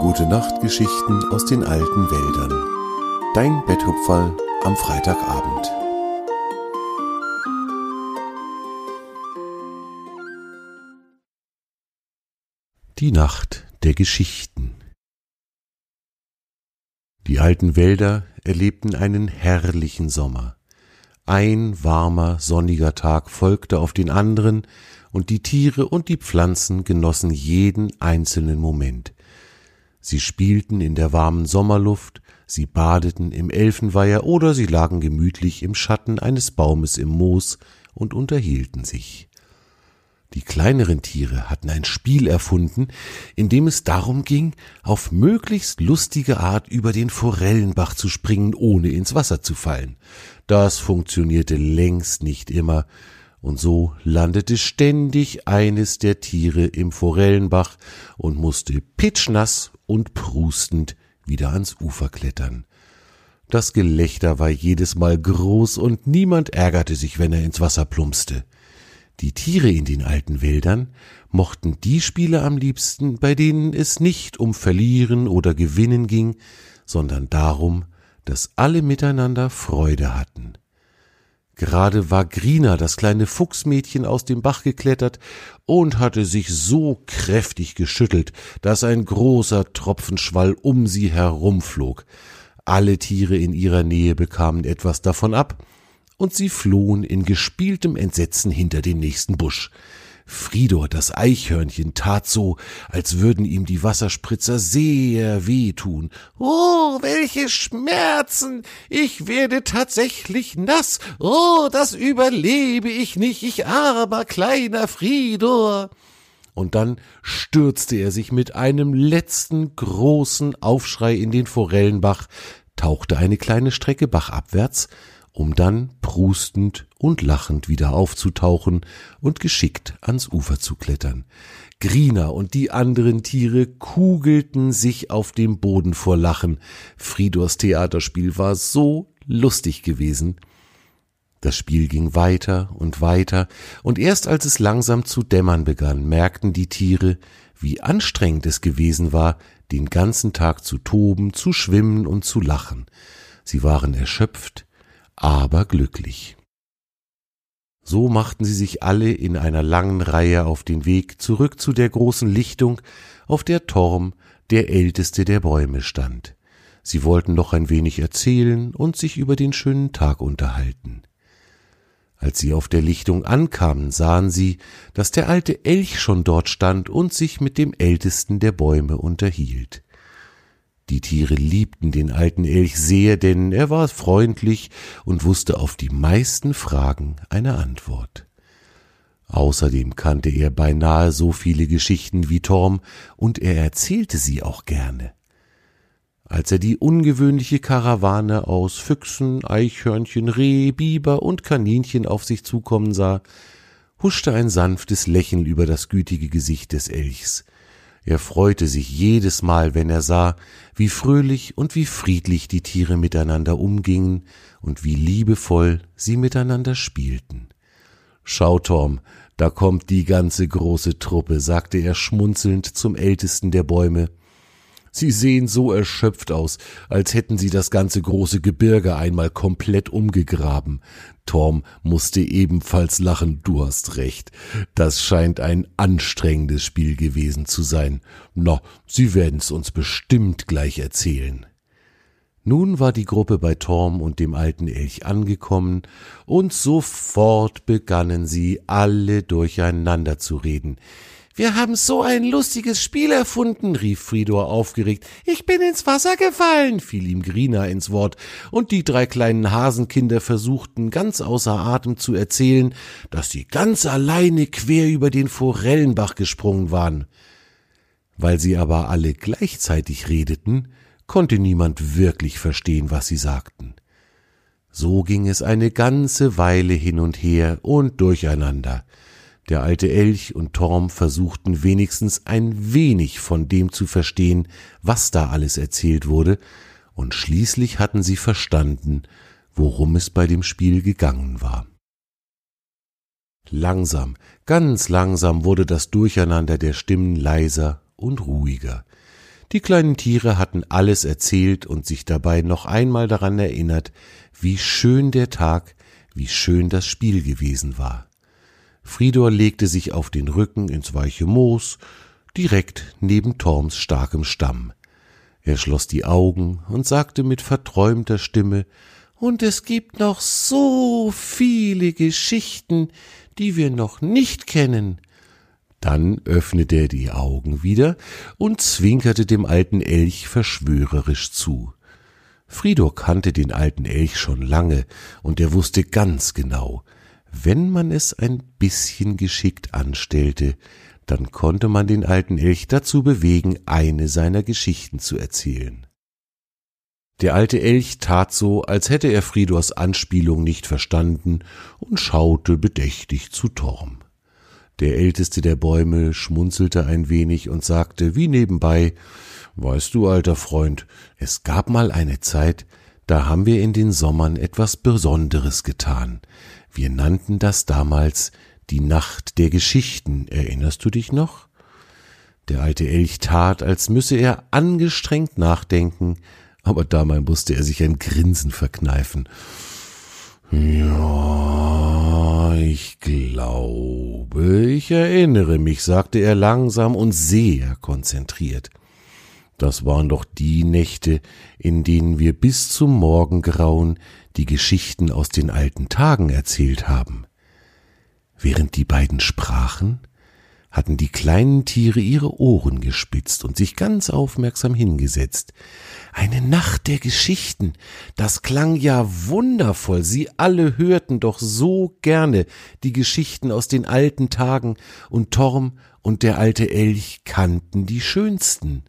Gute Nachtgeschichten aus den alten Wäldern. Dein Betthupferl am Freitagabend. Die Nacht der Geschichten. Die alten Wälder erlebten einen herrlichen Sommer. Ein warmer, sonniger Tag folgte auf den anderen, und die Tiere und die Pflanzen genossen jeden einzelnen Moment. Sie spielten in der warmen Sommerluft, sie badeten im Elfenweiher oder sie lagen gemütlich im Schatten eines Baumes im Moos und unterhielten sich. Die kleineren Tiere hatten ein Spiel erfunden, in dem es darum ging, auf möglichst lustige Art über den Forellenbach zu springen, ohne ins Wasser zu fallen. Das funktionierte längst nicht immer, und so landete ständig eines der Tiere im Forellenbach und musste pitschnass und prustend wieder ans Ufer klettern. Das Gelächter war jedes Mal groß und niemand ärgerte sich, wenn er ins Wasser plumpste. Die Tiere in den alten Wäldern mochten die Spiele am liebsten, bei denen es nicht um Verlieren oder Gewinnen ging, sondern darum, dass alle miteinander Freude hatten. Gerade war Grina, das kleine Fuchsmädchen, aus dem Bach geklettert und hatte sich so kräftig geschüttelt, dass ein großer Tropfenschwall um sie herumflog. Alle Tiere in ihrer Nähe bekamen etwas davon ab, und sie flohen in gespieltem Entsetzen hinter den nächsten Busch. Fridor, das Eichhörnchen, tat so, als würden ihm die Wasserspritzer sehr wehtun. Oh, welche Schmerzen! Ich werde tatsächlich nass. Oh, das überlebe ich nicht, ich armer kleiner Fridor. Und dann stürzte er sich mit einem letzten großen Aufschrei in den Forellenbach, tauchte eine kleine Strecke bachabwärts, um dann prustend und lachend wieder aufzutauchen und geschickt ans Ufer zu klettern. Grina und die anderen Tiere kugelten sich auf dem Boden vor Lachen. Fridors Theaterspiel war so lustig gewesen. Das Spiel ging weiter und weiter, und erst als es langsam zu dämmern begann, merkten die Tiere, wie anstrengend es gewesen war, den ganzen Tag zu toben, zu schwimmen und zu lachen. Sie waren erschöpft, aber glücklich. So machten sie sich alle in einer langen Reihe auf den Weg zurück zu der großen Lichtung, auf der Torm, der älteste der Bäume, stand. Sie wollten noch ein wenig erzählen und sich über den schönen Tag unterhalten. Als sie auf der Lichtung ankamen, sahen sie, dass der alte Elch schon dort stand und sich mit dem ältesten der Bäume unterhielt. Die Tiere liebten den alten Elch sehr, denn er war freundlich und wusste auf die meisten Fragen eine Antwort. Außerdem kannte er beinahe so viele Geschichten wie Torm, und er erzählte sie auch gerne. Als er die ungewöhnliche Karawane aus Füchsen, Eichhörnchen, Reh, Biber und Kaninchen auf sich zukommen sah, huschte ein sanftes Lächeln über das gütige Gesicht des Elchs, er freute sich jedes Mal, wenn er sah, wie fröhlich und wie friedlich die Tiere miteinander umgingen und wie liebevoll sie miteinander spielten. Schau, Tom, da kommt die ganze große Truppe, sagte er schmunzelnd zum ältesten der Bäume. Sie sehen so erschöpft aus, als hätten sie das ganze große Gebirge einmal komplett umgegraben. Torm musste ebenfalls lachen, du hast recht. Das scheint ein anstrengendes Spiel gewesen zu sein. Na, Sie werden's uns bestimmt gleich erzählen. Nun war die Gruppe bei Torm und dem alten Elch angekommen, und sofort begannen sie alle durcheinander zu reden. Wir haben so ein lustiges Spiel erfunden, rief Fridor aufgeregt. Ich bin ins Wasser gefallen, fiel ihm Grina ins Wort, und die drei kleinen Hasenkinder versuchten ganz außer Atem zu erzählen, dass sie ganz alleine quer über den Forellenbach gesprungen waren. Weil sie aber alle gleichzeitig redeten, konnte niemand wirklich verstehen, was sie sagten. So ging es eine ganze Weile hin und her und durcheinander. Der alte Elch und Torm versuchten wenigstens ein wenig von dem zu verstehen, was da alles erzählt wurde, und schließlich hatten sie verstanden, worum es bei dem Spiel gegangen war. Langsam, ganz langsam wurde das Durcheinander der Stimmen leiser und ruhiger. Die kleinen Tiere hatten alles erzählt und sich dabei noch einmal daran erinnert, wie schön der Tag, wie schön das Spiel gewesen war. Fridor legte sich auf den Rücken ins weiche Moos, direkt neben Torms starkem Stamm. Er schloss die Augen und sagte mit verträumter Stimme Und es gibt noch so viele Geschichten, die wir noch nicht kennen. Dann öffnete er die Augen wieder und zwinkerte dem alten Elch verschwörerisch zu. Fridor kannte den alten Elch schon lange, und er wusste ganz genau, wenn man es ein bisschen geschickt anstellte, dann konnte man den alten Elch dazu bewegen, eine seiner Geschichten zu erzählen. Der alte Elch tat so, als hätte er Fridors Anspielung nicht verstanden und schaute bedächtig zu Torm. Der älteste der Bäume schmunzelte ein wenig und sagte wie nebenbei Weißt du, alter Freund, es gab mal eine Zeit, da haben wir in den Sommern etwas Besonderes getan. Wir nannten das damals die Nacht der Geschichten. Erinnerst du dich noch? Der alte Elch tat, als müsse er angestrengt nachdenken, aber dabei musste er sich ein Grinsen verkneifen. Ja, ich glaube, ich erinnere mich, sagte er langsam und sehr konzentriert. Das waren doch die Nächte, in denen wir bis zum Morgengrauen die Geschichten aus den alten Tagen erzählt haben. Während die beiden sprachen, hatten die kleinen Tiere ihre Ohren gespitzt und sich ganz aufmerksam hingesetzt. Eine Nacht der Geschichten, das klang ja wundervoll, sie alle hörten doch so gerne die Geschichten aus den alten Tagen, und Torm und der alte Elch kannten die schönsten.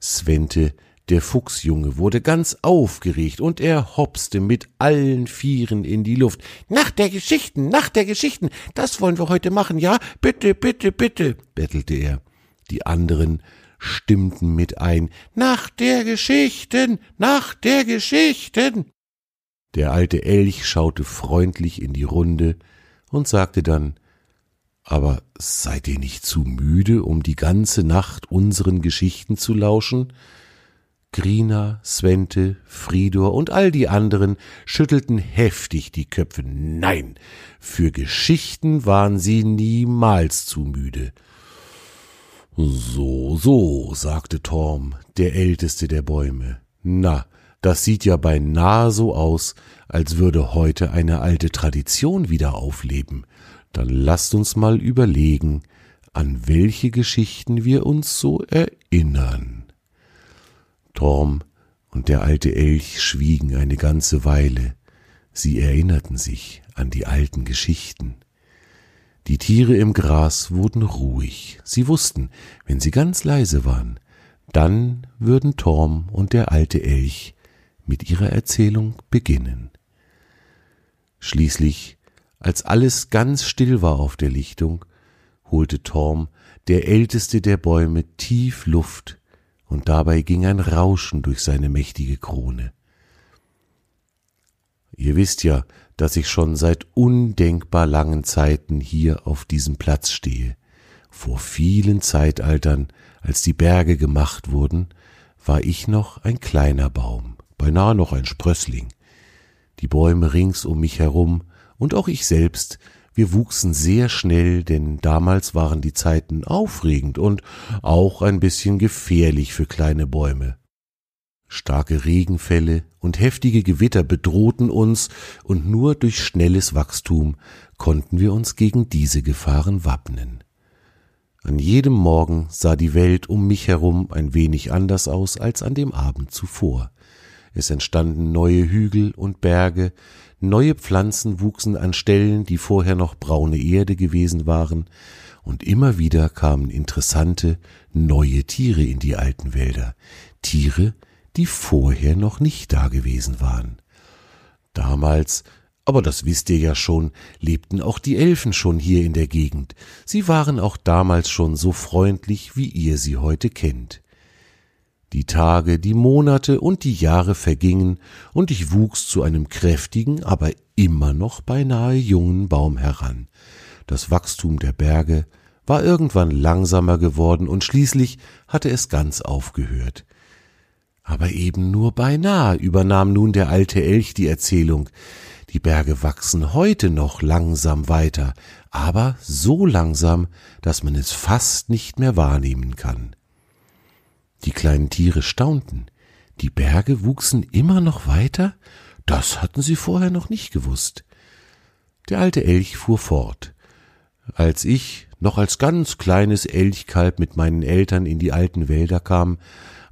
Svente der Fuchsjunge wurde ganz aufgeregt und er hopste mit allen Vieren in die Luft. Nach der Geschichten, nach der Geschichten, das wollen wir heute machen, ja? Bitte, bitte, bitte, bettelte er. Die anderen stimmten mit ein. Nach der Geschichten, nach der Geschichten. Der alte Elch schaute freundlich in die Runde und sagte dann Aber seid ihr nicht zu müde, um die ganze Nacht unseren Geschichten zu lauschen? Grina, Svente, Fridor und all die anderen schüttelten heftig die Köpfe. Nein, für Geschichten waren sie niemals zu müde. So, so, sagte Torm, der älteste der Bäume. Na, das sieht ja beinahe so aus, als würde heute eine alte Tradition wieder aufleben. Dann lasst uns mal überlegen, an welche Geschichten wir uns so erinnern. Torm und der alte Elch schwiegen eine ganze Weile. Sie erinnerten sich an die alten Geschichten. Die Tiere im Gras wurden ruhig. Sie wussten, wenn sie ganz leise waren, dann würden Torm und der alte Elch mit ihrer Erzählung beginnen. Schließlich, als alles ganz still war auf der Lichtung, holte Torm, der älteste der Bäume, tief Luft und dabei ging ein Rauschen durch seine mächtige Krone. Ihr wisst ja, dass ich schon seit undenkbar langen Zeiten hier auf diesem Platz stehe. Vor vielen Zeitaltern, als die Berge gemacht wurden, war ich noch ein kleiner Baum, beinahe noch ein Sprössling. Die Bäume rings um mich herum und auch ich selbst wir wuchsen sehr schnell, denn damals waren die Zeiten aufregend und auch ein bisschen gefährlich für kleine Bäume. Starke Regenfälle und heftige Gewitter bedrohten uns, und nur durch schnelles Wachstum konnten wir uns gegen diese Gefahren wappnen. An jedem Morgen sah die Welt um mich herum ein wenig anders aus als an dem Abend zuvor. Es entstanden neue Hügel und Berge, neue Pflanzen wuchsen an Stellen, die vorher noch braune Erde gewesen waren, und immer wieder kamen interessante, neue Tiere in die alten Wälder, Tiere, die vorher noch nicht da gewesen waren. Damals, aber das wisst ihr ja schon, lebten auch die Elfen schon hier in der Gegend. Sie waren auch damals schon so freundlich, wie ihr sie heute kennt. Die Tage, die Monate und die Jahre vergingen, und ich wuchs zu einem kräftigen, aber immer noch beinahe jungen Baum heran. Das Wachstum der Berge war irgendwann langsamer geworden und schließlich hatte es ganz aufgehört. Aber eben nur beinahe übernahm nun der alte Elch die Erzählung. Die Berge wachsen heute noch langsam weiter, aber so langsam, dass man es fast nicht mehr wahrnehmen kann. Die kleinen Tiere staunten. Die Berge wuchsen immer noch weiter? Das hatten sie vorher noch nicht gewusst. Der alte Elch fuhr fort. Als ich noch als ganz kleines Elchkalb mit meinen Eltern in die alten Wälder kam,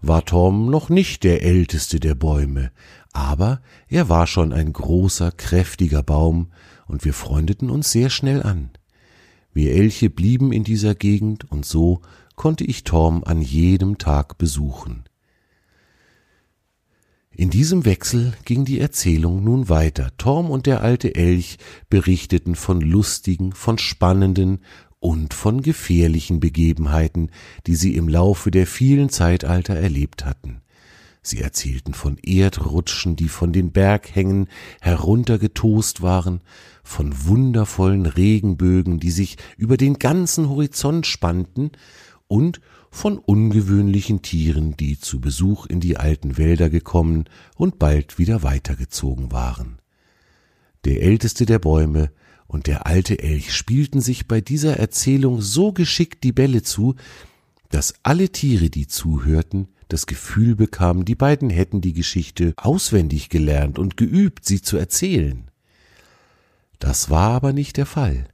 war Tom noch nicht der älteste der Bäume, aber er war schon ein großer, kräftiger Baum, und wir freundeten uns sehr schnell an. Wir Elche blieben in dieser Gegend, und so konnte ich Tom an jedem Tag besuchen. In diesem Wechsel ging die Erzählung nun weiter. Torm und der alte Elch berichteten von lustigen, von spannenden und von gefährlichen Begebenheiten, die sie im Laufe der vielen Zeitalter erlebt hatten. Sie erzählten von Erdrutschen, die von den Berghängen heruntergetost waren, von wundervollen Regenbögen, die sich über den ganzen Horizont spannten, und von ungewöhnlichen Tieren, die zu Besuch in die alten Wälder gekommen und bald wieder weitergezogen waren. Der älteste der Bäume und der alte Elch spielten sich bei dieser Erzählung so geschickt die Bälle zu, dass alle Tiere, die zuhörten, das Gefühl bekamen, die beiden hätten die Geschichte auswendig gelernt und geübt, sie zu erzählen. Das war aber nicht der Fall.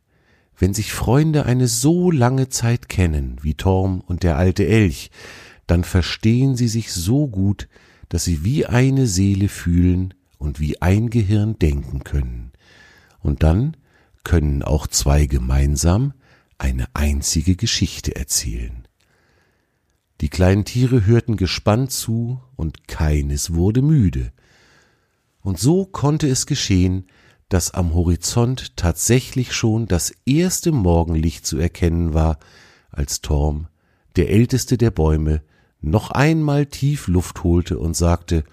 Wenn sich Freunde eine so lange Zeit kennen wie Torm und der alte Elch, dann verstehen sie sich so gut, dass sie wie eine Seele fühlen und wie ein Gehirn denken können. Und dann können auch zwei gemeinsam eine einzige Geschichte erzählen. Die kleinen Tiere hörten gespannt zu, und keines wurde müde. Und so konnte es geschehen, dass am Horizont tatsächlich schon das erste Morgenlicht zu erkennen war, als Torm, der älteste der Bäume, noch einmal tief Luft holte und sagte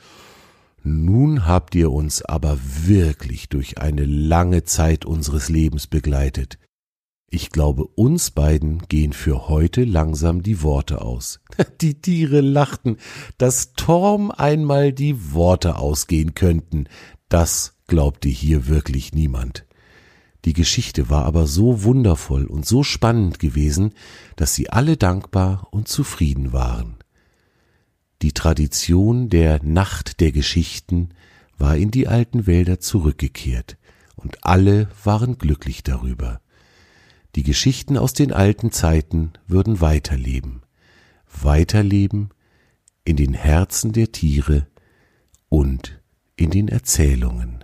Nun habt ihr uns aber wirklich durch eine lange Zeit unseres Lebens begleitet. Ich glaube, uns beiden gehen für heute langsam die Worte aus. Die Tiere lachten, dass Torm einmal die Worte ausgehen könnten. Das glaubte hier wirklich niemand. Die Geschichte war aber so wundervoll und so spannend gewesen, dass sie alle dankbar und zufrieden waren. Die Tradition der Nacht der Geschichten war in die alten Wälder zurückgekehrt, und alle waren glücklich darüber. Die Geschichten aus den alten Zeiten würden weiterleben, weiterleben in den Herzen der Tiere und in den Erzählungen.